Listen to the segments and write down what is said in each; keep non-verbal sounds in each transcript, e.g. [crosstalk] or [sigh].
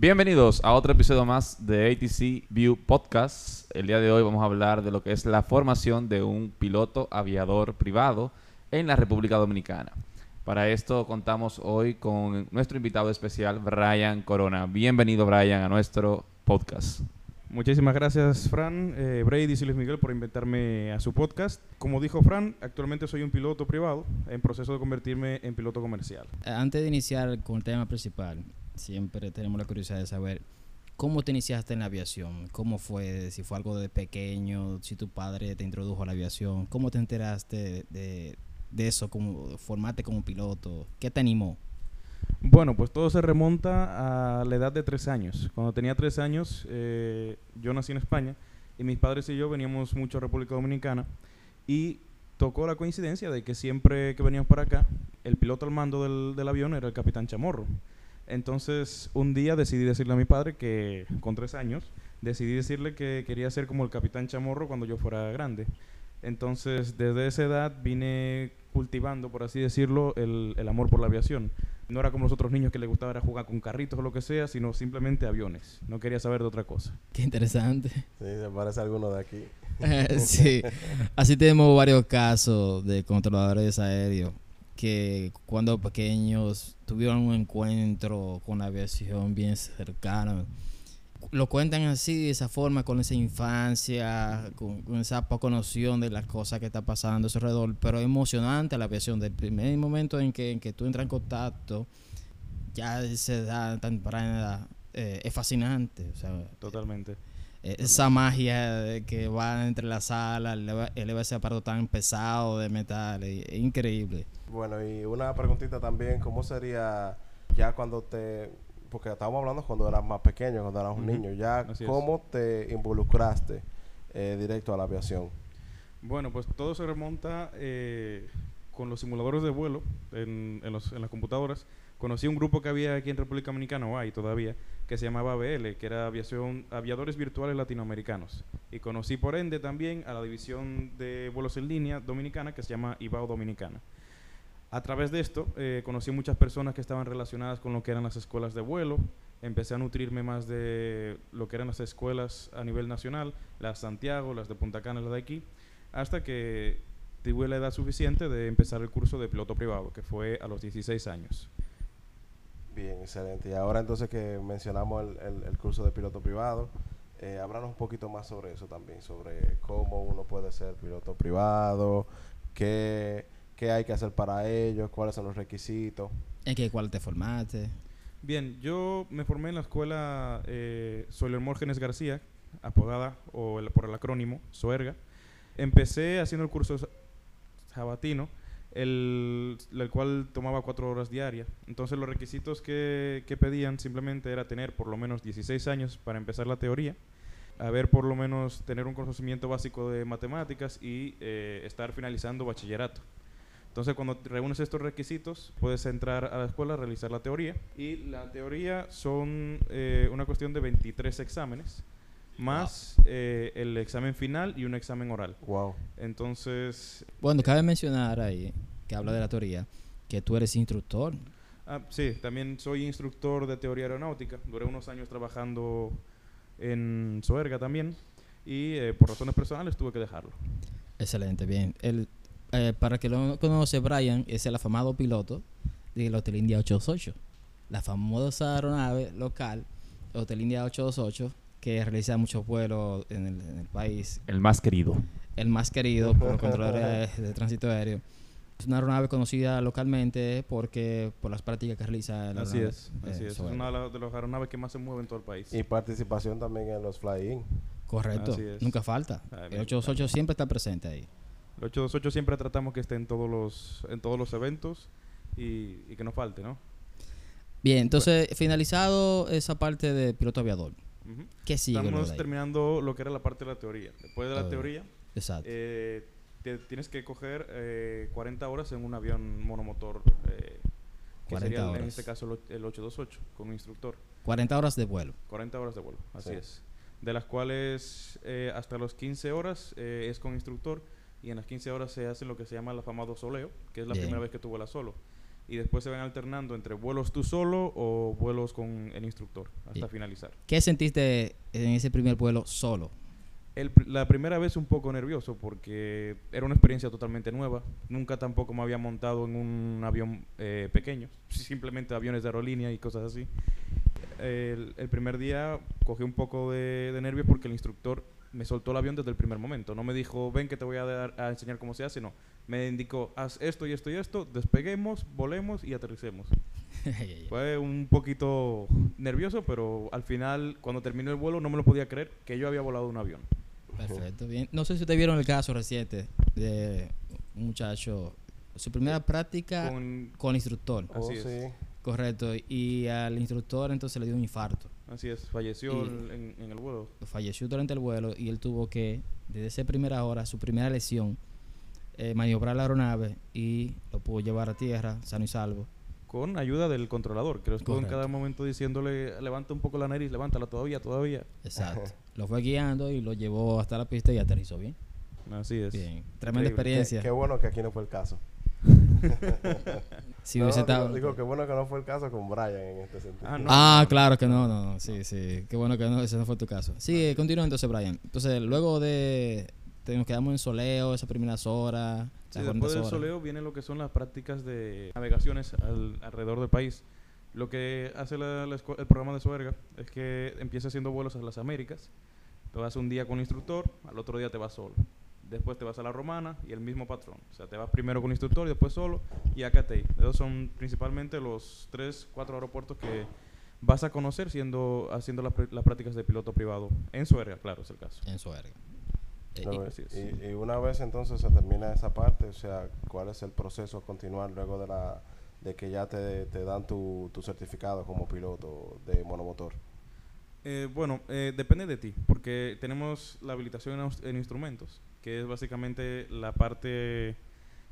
Bienvenidos a otro episodio más de ATC View Podcast. El día de hoy vamos a hablar de lo que es la formación de un piloto aviador privado en la República Dominicana. Para esto contamos hoy con nuestro invitado especial, Brian Corona. Bienvenido, Brian, a nuestro podcast. Muchísimas gracias, Fran, eh, Brady y Luis Miguel por invitarme a su podcast. Como dijo Fran, actualmente soy un piloto privado en proceso de convertirme en piloto comercial. Antes de iniciar con el tema principal, siempre tenemos la curiosidad de saber cómo te iniciaste en la aviación, cómo fue, si fue algo de pequeño, si tu padre te introdujo a la aviación, cómo te enteraste de, eso, cómo formarte como piloto, qué te animó. Bueno, pues todo se remonta a la edad de tres años. Cuando tenía tres años, eh, yo nací en España y mis padres y yo veníamos mucho a República Dominicana y tocó la coincidencia de que siempre que veníamos para acá, el piloto al mando del avión era el capitán Chamorro. Entonces, un día decidí decirle a mi padre que, con tres años, decidí decirle que quería ser como el capitán Chamorro cuando yo fuera grande. Entonces, desde esa edad vine cultivando, por así decirlo, el, el amor por la aviación. No era como los otros niños que les gustaba era jugar con carritos o lo que sea, sino simplemente aviones. No quería saber de otra cosa. Qué interesante. Sí, se parece a alguno de aquí. [laughs] sí, así tenemos varios casos de controladores aéreos que cuando pequeños tuvieron un encuentro con la aviación bien cercano. Lo cuentan así, de esa forma, con esa infancia, con, esa poca noción de las cosas que está pasando a su alrededor, pero emocionante la aviación. Del primer momento en que, en que tú entras en contacto, ya se da tan eh, es fascinante. O sea, Totalmente. Eh, esa magia de que va entre las salas, eleva, eleva ese aparato tan pesado de metal, es, es increíble. Bueno, y una preguntita también, ¿cómo sería ya cuando te... Porque estábamos hablando cuando eras más pequeño, cuando eras un niño, ya así es. cómo te involucraste eh, directo a la aviación. Bueno, pues todo se remonta eh, con los simuladores de vuelo en, en, los- en las computadoras. Conocí un grupo que había aquí en República Dominicana, o hay todavía, que se llamaba ABL, que era aviación, Aviadores Virtuales Latinoamericanos. Y conocí por ende también a la división de vuelos en línea dominicana, que se llama IBAO Dominicana. A través de esto, eh, conocí muchas personas que estaban relacionadas con lo que eran las escuelas de vuelo. Empecé a nutrirme más de lo que eran las escuelas a nivel nacional, las Santiago, las de Punta Cana, las de aquí, hasta que tuve la edad suficiente de empezar el curso de piloto privado, que fue a los 16 años. Bien, excelente. Y ahora entonces que mencionamos el, el- el curso de piloto privado, eh, háblanos un poquito más sobre eso también, sobre cómo uno puede ser piloto privado, qué, qué hay que hacer para ello, cuáles son los requisitos. ¿En qué cuál te formaste? Bien, yo me formé en la escuela eh, Soler Mórgenes García, apodada o el- por el acrónimo SOERGA. Empecé haciendo el curso sa- sabatino, el, el cual tomaba cuatro horas diarias. Entonces los requisitos que, que pedían simplemente era tener por lo menos 16 años para empezar la teoría, haber por lo menos tener un conocimiento básico de matemáticas y eh, estar finalizando bachillerato. Entonces, cuando reúnes estos requisitos, puedes entrar a la escuela a realizar la teoría. Y la teoría son eh, una cuestión de 23 exámenes, más eh, el examen final y un examen oral. Wow. Entonces, Bueno, cabe mencionar ahí, que habla de la teoría, que tú eres instructor. ah, sí, también soy instructor de teoría aeronáutica. Duré unos años trabajando en Soerga también. Y eh, por razones personales tuve que dejarlo. Excelente, bien. El, eh, para que lo no conoce, Brian es el afamado piloto del Hotel India 828. La famosa aeronave local, Hotel India 828, que realiza muchos vuelos en el, en el país. El más querido. El más querido por los [laughs] controladores de tránsito aéreo. Es una aeronave conocida localmente porque por las prácticas que realiza la Así aeronave, es, eh, así es. Es sobre- una de la- de las aeronaves que más se mueve en todo el país. Y participación también en los fly-in. Correcto, Así es. nunca falta. El bien. 828 siempre está presente ahí. El 828 siempre tratamos que esté en todos los, en todos los eventos y, y que no falte, ¿no? Bien, entonces, finalizado esa parte de piloto aviador, ¿qué sigue? Estamos terminando lo que era la parte de la teoría. Después de la teoría, Exacto. eh, te- tienes que coger eh, 40 horas en un avión monomotor, eh, que 40 sería el- en horas. este caso el o- el 828, con un instructor. 40 horas de vuelo. 40 horas de vuelo, así Sí. es. De las cuales eh, hasta los 15 horas eh, es con instructor y en las 15 horas se hace lo que se llama el afamado soleo, que es la Bien. primera vez que tú vuelas solo. Y después se van alternando entre vuelos tú solo o vuelos con el instructor hasta finalizar. ¿Qué sentiste en ese primer vuelo solo? El la primera vez un poco nervioso porque era una experiencia totalmente nueva. Nunca tampoco me había montado en un avión eh, pequeño, [laughs] simplemente aviones de aerolínea y cosas así. El, el primer día cogí un poco de, de nervios porque el instructor me soltó el avión desde el primer momento. No me dijo, ven que te voy a, dar- a enseñar cómo se hace, no. Me indicó, haz esto y esto y esto, despeguemos, volemos y aterricemos. [laughs] Fue un poquito nervioso, pero al final, cuando terminó el vuelo, no me lo podía creer que yo había volado un avión. Perfecto, bien. No sé si ustedes vieron el caso reciente de un muchacho, su primera práctica con, Con- instructor, Oh, Así es. sí. correcto, y al instructor entonces le dio un infarto. Así es, falleció en, el vuelo. Falleció durante el vuelo y él tuvo que, desde esa primera hora, su primera lesión, eh, maniobrar la aeronave y lo pudo llevar a tierra, sano y salvo. Con ayuda del controlador, que lo estuvo en cada momento diciéndole, levanta un poco la nariz, levántala todavía, todavía. Exacto. [laughs] lo fue guiando y lo llevó hasta la pista y aterrizó bien. Así es. Bien. Tremenda Increíble. Qué, experiencia. qué bueno que aquí no fue el caso. [laughs] [laughs] Si No, hubiese digo- estado- digo, qué bueno que no fue el caso con Brian en este sentido. Ah, no. Ah, claro que no, no, no, sí, sí. Qué bueno que no, ese no fue tu caso. Sí, continúa entonces, Brian. Entonces, luego de. te- nos quedamos en soleo esas primeras horas. Sí, después 40 del horas. soleo vienen lo que son las prácticas de navegaciones al- alrededor del país. Lo que hace la- la el programa de Suerga es que empieza haciendo vuelos a las Américas. Te vas un día con el instructor, al otro día te vas solo. Después te vas a la Romana y el mismo patrón. O sea, te vas primero con el instructor y después solo y a Catey. Esos son principalmente los tres, cuatro aeropuertos que vas a conocer siendo haciendo las, las prácticas de piloto privado. En Suerga, claro, es el caso. En Suerga. Eh, Luego, y- una vez entonces se termina esa parte, o sea, ¿cuál es el proceso a continuar luego de la de que ya te, te dan tu, tu certificado como piloto de monomotor? Eh, bueno, eh, depende de ti, porque tenemos la habilitación en instrumentos, que es básicamente la parte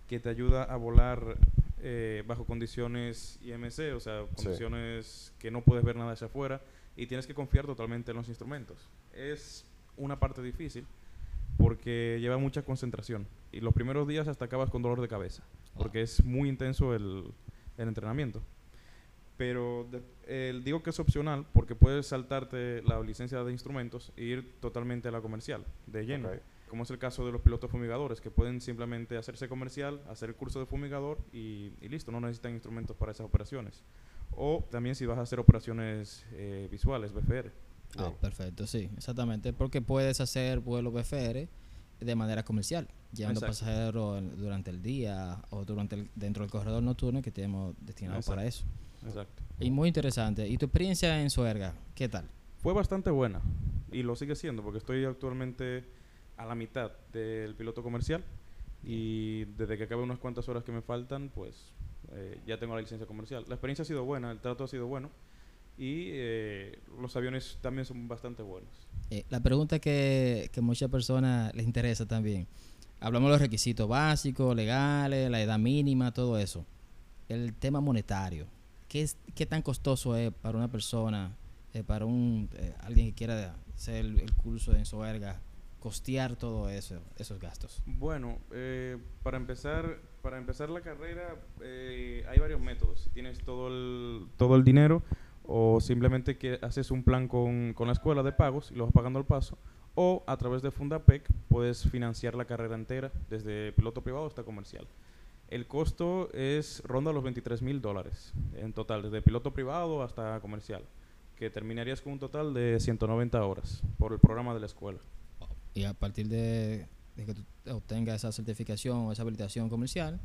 que te ayuda a volar eh, bajo condiciones IMC, o sea, Sí. condiciones que no puedes ver nada hacia afuera y tienes que confiar totalmente en los instrumentos. Es una parte difícil porque lleva mucha concentración y los primeros días hasta acabas con dolor de cabeza, porque es muy intenso el, el entrenamiento. Pero de- digo que es opcional porque puedes saltarte la licencia de instrumentos e ir totalmente a la comercial, de lleno. Como es el caso de los pilotos fumigadores, que pueden simplemente hacerse comercial, hacer el curso de fumigador y, y listo, no necesitan instrumentos para esas operaciones. O también si vas a hacer operaciones eh, visuales, BFR. Ah, perfecto, sí, exactamente. Porque puedes hacer vuelos BFR de manera comercial, llevando Exacto. pasajeros durante el día o durante el, dentro del corredor nocturno que tenemos destinado para eso. Exacto. Y muy interesante. ¿Y tu experiencia en Suerga? ¿Qué tal? Fue bastante buena y lo sigue siendo porque estoy actualmente a la mitad del piloto comercial y desde que acabe unas cuantas horas que me faltan, pues eh, ya tengo la licencia comercial. La experiencia ha sido buena, el trato ha sido bueno y eh, los aviones también son bastante buenos. Eh, la pregunta que, que muchas personas les interesa también. Hablamos de los requisitos básicos, legales, la edad mínima, todo eso. El tema monetario. ¿Qué, es, qué tan costoso es para una persona, para un alguien que quiera hacer el, el curso en Soerga, costear todo eso, esos gastos? Bueno, eh, para empezar, para empezar la carrera eh, hay varios métodos. Si tienes todo el, todo el dinero o simplemente que haces un plan con, con la escuela de pagos y lo vas pagando al paso, o a través de Fundapec puedes financiar la carrera entera, desde piloto privado hasta comercial. El costo es ronda los 23 mil dólares en total, desde piloto privado hasta comercial, que terminarías con un total de 190 horas por el programa de la escuela. Y a partir de, de que tú obtengas esa certificación o esa habilitación comercial,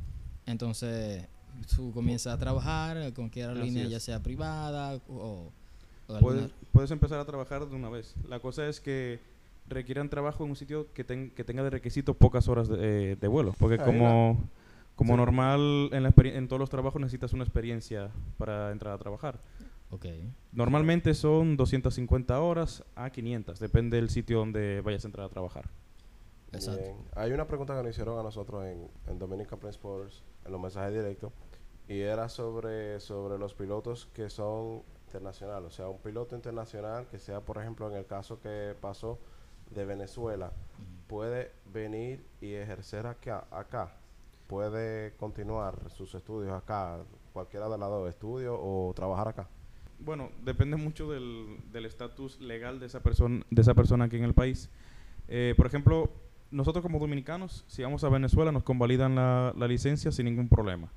entonces tú comienzas a trabajar con cualquier aerolínea, ya sea privada o, o Puedes, puedes empezar a trabajar de una vez. La cosa es que requieran trabajo en un sitio que, ten- que tenga de requisito pocas horas de, eh, de vuelo. Porque Ah, como, como Sí. normal en, la en todos los trabajos necesitas una experiencia para entrar a trabajar. Ok. Normalmente son 250 horas a 500, depende del sitio donde vayas a entrar a trabajar. Exacto. Bien. Hay una pregunta que nos hicieron a nosotros en, en Dominican Press Sports, en los mensajes directos, y era sobre, sobre los pilotos que son internacionales. O sea, un piloto internacional que sea, por ejemplo, en el caso que pasó de Venezuela, puede venir y ejercer acá. acá. puede continuar sus estudios acá, cualquiera de las dos, estudios o trabajar acá. Bueno, depende mucho del estatus legal de esa persona de esa persona aquí en el país. Eh, por ejemplo, nosotros como dominicanos, si vamos a Venezuela, nos convalidan la, la licencia sin ningún problema.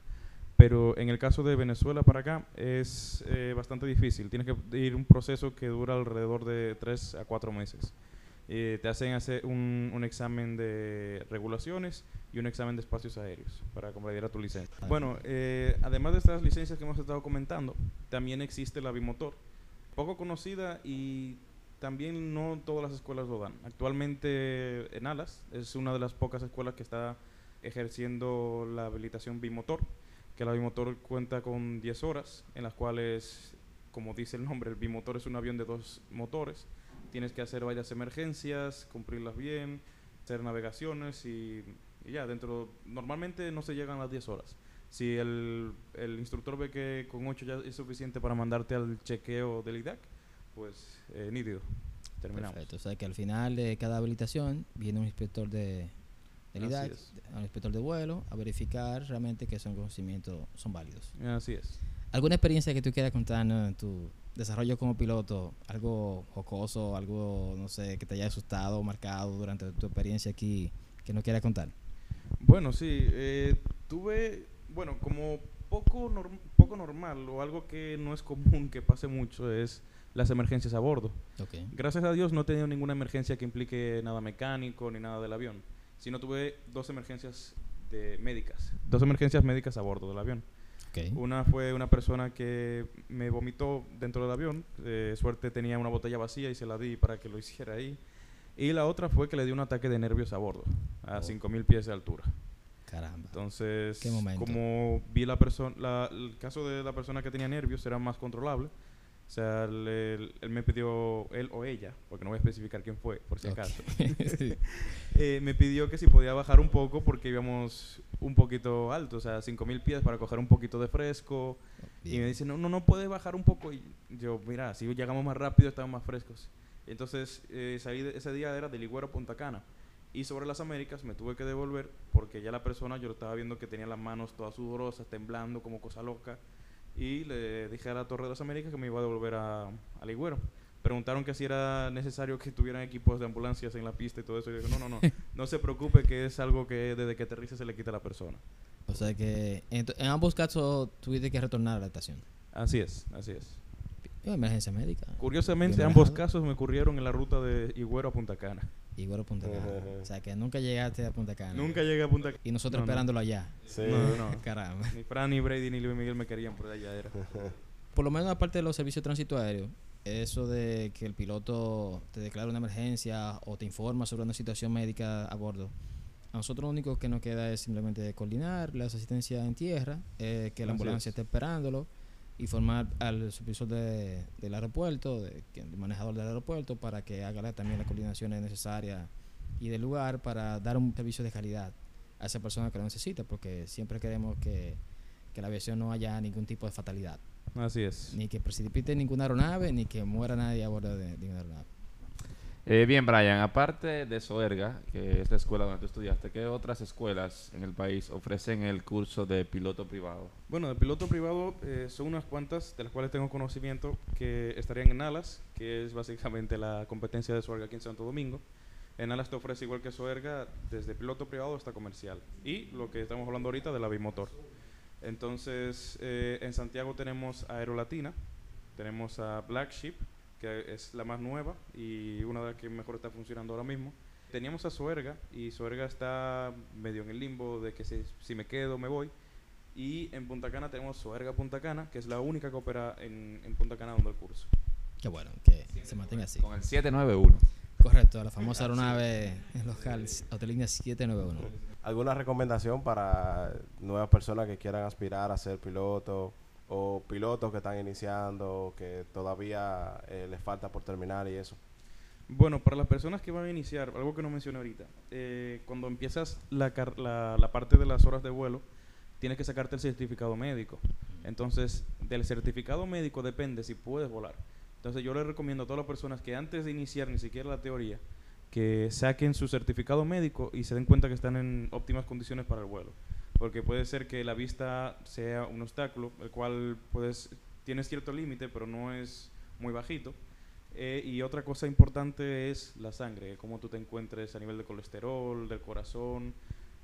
Pero en el caso de Venezuela para acá es eh, bastante difícil. Tienes que ir un proceso que dura alrededor de 3 a 4 meses. Eh, te hacen hacer un, un examen de regulaciones y un examen de espacios aéreos para convalidar tu licencia. Ah. Bueno, eh, además de estas licencias que hemos estado comentando, también existe la bimotor, poco conocida y también no todas las escuelas lo dan. Actualmente en Alas es una de las pocas escuelas que está ejerciendo la habilitación bimotor, que la bimotor cuenta con 10 horas, en las cuales, como dice el nombre, el bimotor es un avión de dos motores. Tienes que hacer varias emergencias, cumplirlas bien, hacer navegaciones y, y ya, dentro, normalmente no se llegan a las 10 horas. Si el, el instructor ve que con 8 ya es suficiente para mandarte al chequeo del IDAC, pues eh, nítido. Terminamos. Perfecto. O sea que al final de cada habilitación viene un inspector de, del IDAC, un inspector de vuelo, a verificar realmente que esos conocimientos son válidos. Así es. ¿Alguna experiencia que tú quieras contarnos en tu desarrollo como piloto? Algo jocoso, algo, no sé, que te haya asustado o marcado durante tu experiencia aquí que no quieras contar? Bueno, sí, eh, tuve, bueno, como poco, norm- poco normal o algo que no es común que pase mucho es las emergencias a bordo. Ok. Gracias a Dios no he tenido ninguna emergencia que implique nada mecánico ni nada del avión, sino tuve dos emergencias de médicas, dos emergencias médicas a bordo del avión. Ok. Una fue una persona que me vomitó dentro del avión. De suerte tenía una botella vacía y se la di para que lo hiciera ahí. Y la otra fue que le dio un ataque de nervios a bordo, a Oh. 5.000 pies de altura. Caramba. Entonces, Qué como vi la persona, el caso de la persona que tenía nervios era más controlable. O sea, él, él- me pidió, él o ella, porque no voy a especificar quién fue, por si acaso. [laughs] [laughs] Eh, me pidió que si podía bajar un poco porque íbamos un poquito alto, o sea, 5000 pies para coger un poquito de fresco. Y me dice, no, no, no puedes bajar un poco. Y yo, mira, si llegamos más rápido, estamos más frescos. Entonces, eh, salí de- ese día era de Ligüero a Punta Cana. Y sobre las Américas me tuve que devolver porque ya la persona, yo lo estaba viendo que tenía las manos todas sudorosas, temblando como cosa loca. Y le dije a la Torre de las Américas que me iba a devolver a, a Ligüero. Preguntaron que si era necesario que tuvieran equipos de ambulancias en la pista y todo eso. Y yo dije, no, no, no, no se preocupe que es algo que desde que aterrice se le quita a la persona. O sea que en, en ambos casos tuviste que retornar a la estación. Así es, así es. Emergencia médica. Curiosamente, ambos casos me ocurrieron en la ruta de Higüero a Punta Cana. Y Güero Punta Cana. o sea que nunca llegaste a Punta Cana. Nunca llegué a Punta Cana. Y nosotros No, no. esperándolo allá. Sí. No, no. [laughs] Caramba. Ni Fran, ni Brady, ni Luis Miguel me querían, por allá era. [laughs] Por lo menos aparte de los servicios de tránsito aéreo, eso de que el piloto te declara una emergencia o te informa sobre una situación médica a bordo, a nosotros lo único que nos queda es simplemente coordinar las asistencias en tierra, eh, que la Así ambulancia es. esté esperándolo, informar al supervisor de- del aeropuerto, de, el manejador del aeropuerto, para que haga la- también las coordinaciones necesarias y del lugar para dar un servicio de calidad a esa persona que lo necesita, porque siempre queremos que, que la aviación no haya ningún tipo de fatalidad Así es. ni que precipite ninguna aeronave, ni que muera nadie a bordo de, de una aeronave. Eh, bien, Brian, aparte de Soerga, que es la escuela donde tú estudiaste, ¿qué otras escuelas en el país ofrecen el curso de piloto privado? Bueno, de piloto privado eh, son unas cuantas de las cuales tengo conocimiento que estarían en Alas, que es básicamente la competencia de Soerga aquí en Santo Domingo. En Alas te ofrece igual que Soerga, desde piloto privado hasta comercial. Y lo que estamos hablando ahorita de la bimotor. Entonces, eh, en Santiago tenemos a Aerolatina, tenemos a Black Sheep, que es la más nueva y una de las que mejor está funcionando ahora mismo. Teníamos a Soerga y Soerga está medio en el limbo de que si, si me quedo me voy. Y en Punta Cana tenemos Soerga Punta Cana, que es la única que opera en, en Punta Cana dando el curso. Qué bueno, que se mantenga así. Con el 791. Correcto, la famosa aeronave local, Autolínea 791. ¿Alguna recomendación para nuevas personas que quieran aspirar a ser piloto o pilotos que están iniciando, que todavía eh, les falta por terminar y eso? Bueno, para las personas que van a iniciar, algo que no mencioné ahorita, eh, cuando empiezas la, car- la, la parte de las horas de vuelo, tienes que sacarte el certificado médico. Entonces, del certificado médico depende si puedes volar. Entonces, yo les recomiendo a todas las personas que antes de iniciar ni siquiera la teoría, que saquen su certificado médico y se den cuenta que están en óptimas condiciones para el vuelo. Porque puede ser que la vista sea un obstáculo, el cual puedes, tiene cierto límite, pero no es muy bajito. Eh, y otra cosa importante es la sangre, cómo tú te encuentres a nivel de colesterol, del corazón.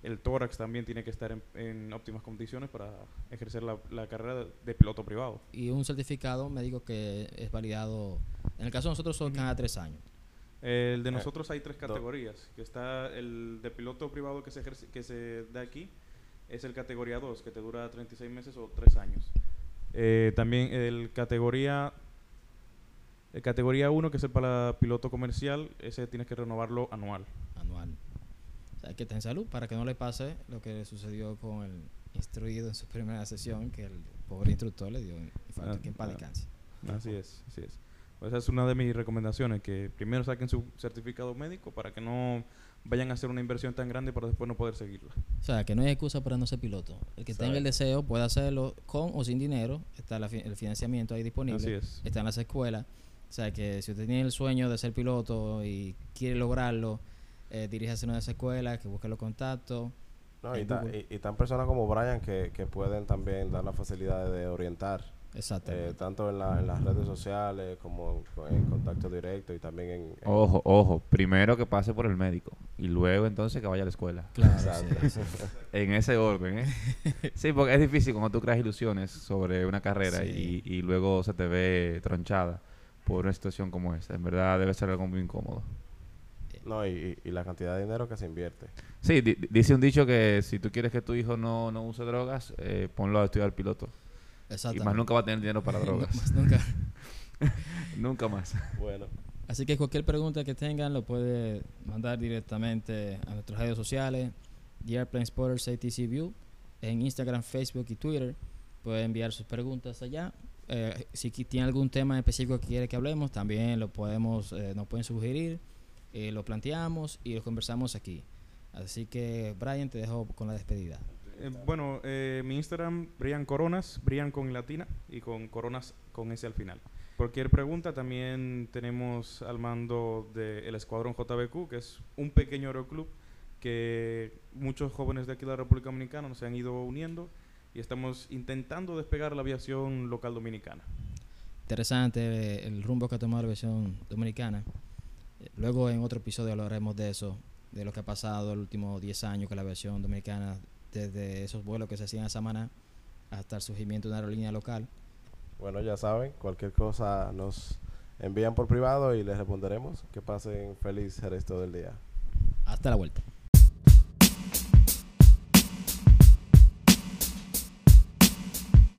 El tórax también tiene que estar en, en óptimas condiciones para ejercer la, la carrera de, de piloto privado. Y un certificado médico que es validado, en el caso de nosotros son cada tres años. El de Eh, nosotros hay tres categorías, que está el de piloto privado que se, ejerce, que se da aquí, es el categoría 2, que te dura 36 meses o 3 años. Eh, también el categoría el categoría 1, que es el para piloto comercial, ese tienes que renovarlo anual. anual. O sea, hay que tener salud para que no le pase lo que sucedió con el instruido en su [laughs] primera sesión, que el pobre instructor le dio un infarto, Ah, que en paz ah. Así es, así es. Esa es una de mis recomendaciones, que primero saquen su certificado médico para que no vayan a hacer una inversión tan grande para después no poder seguirla. O sea, que no hay excusa para no ser piloto. El que tenga el deseo puede hacerlo con o sin dinero. Está la fi- el financiamiento ahí disponible. Así es. Está en las escuelas. O sea, que si usted tiene el sueño de ser piloto y quiere lograrlo, eh, diríjase a una de esas escuelas, que busque los contactos. No, y, ta- Google. y, y tan personas como Brian que, que pueden también dar la facilidad de orientar. Eh, tanto en, la- en las redes sociales como en, en contacto directo y también en... en- Ojo, ojo. Primero que pase por el médico y luego entonces que vaya a la escuela. claro, Exacto. sí, sí. [laughs] En ese orden, ¿eh? [laughs] Sí, porque es difícil cuando tú creas ilusiones sobre una carrera Sí. y, y luego se te ve tronchada por una situación como esta. En verdad debe ser algo muy incómodo. No, y, y- y la cantidad de dinero que se invierte. Sí, di- di- dice un dicho que si tú quieres que tu hijo no, no use drogas, eh, ponlo a estudiar piloto. Y más nunca va a tener dinero para [laughs] drogas. más nunca. [laughs] nunca más. Bueno, Así que cualquier pregunta que tengan lo puede mandar directamente a nuestras redes sociales, The Airplane Spotters ATC View, en Instagram, Facebook y Twitter. Puede enviar sus preguntas allá. Eh, si tiene algún tema específico que quiere que hablemos, también lo podemos, eh, nos pueden sugerir, eh, lo planteamos y lo conversamos aquí. Así que Brian, te dejo con la despedida. Eh, bueno, eh, mi Instagram, Brian Coronas, Brian con latina y con Coronas con S al final. Cualquier pregunta, también tenemos al mando del Escuadrón JBQ, que es un pequeño aeroclub que muchos jóvenes de aquí de la República Dominicana nos han ido uniendo y estamos intentando despegar la aviación local dominicana. Interesante eh, el rumbo que ha tomado la versión dominicana. Eh, Luego en otro episodio hablaremos de eso, de lo que ha pasado los últimos 10 años con la versión dominicana, desde esos vuelos que se hacían a Samaná hasta el surgimiento de una aerolínea local. bueno, ya saben, cualquier cosa nos envían por privado y les responderemos. Que pasen feliz el resto del día. Hasta la vuelta.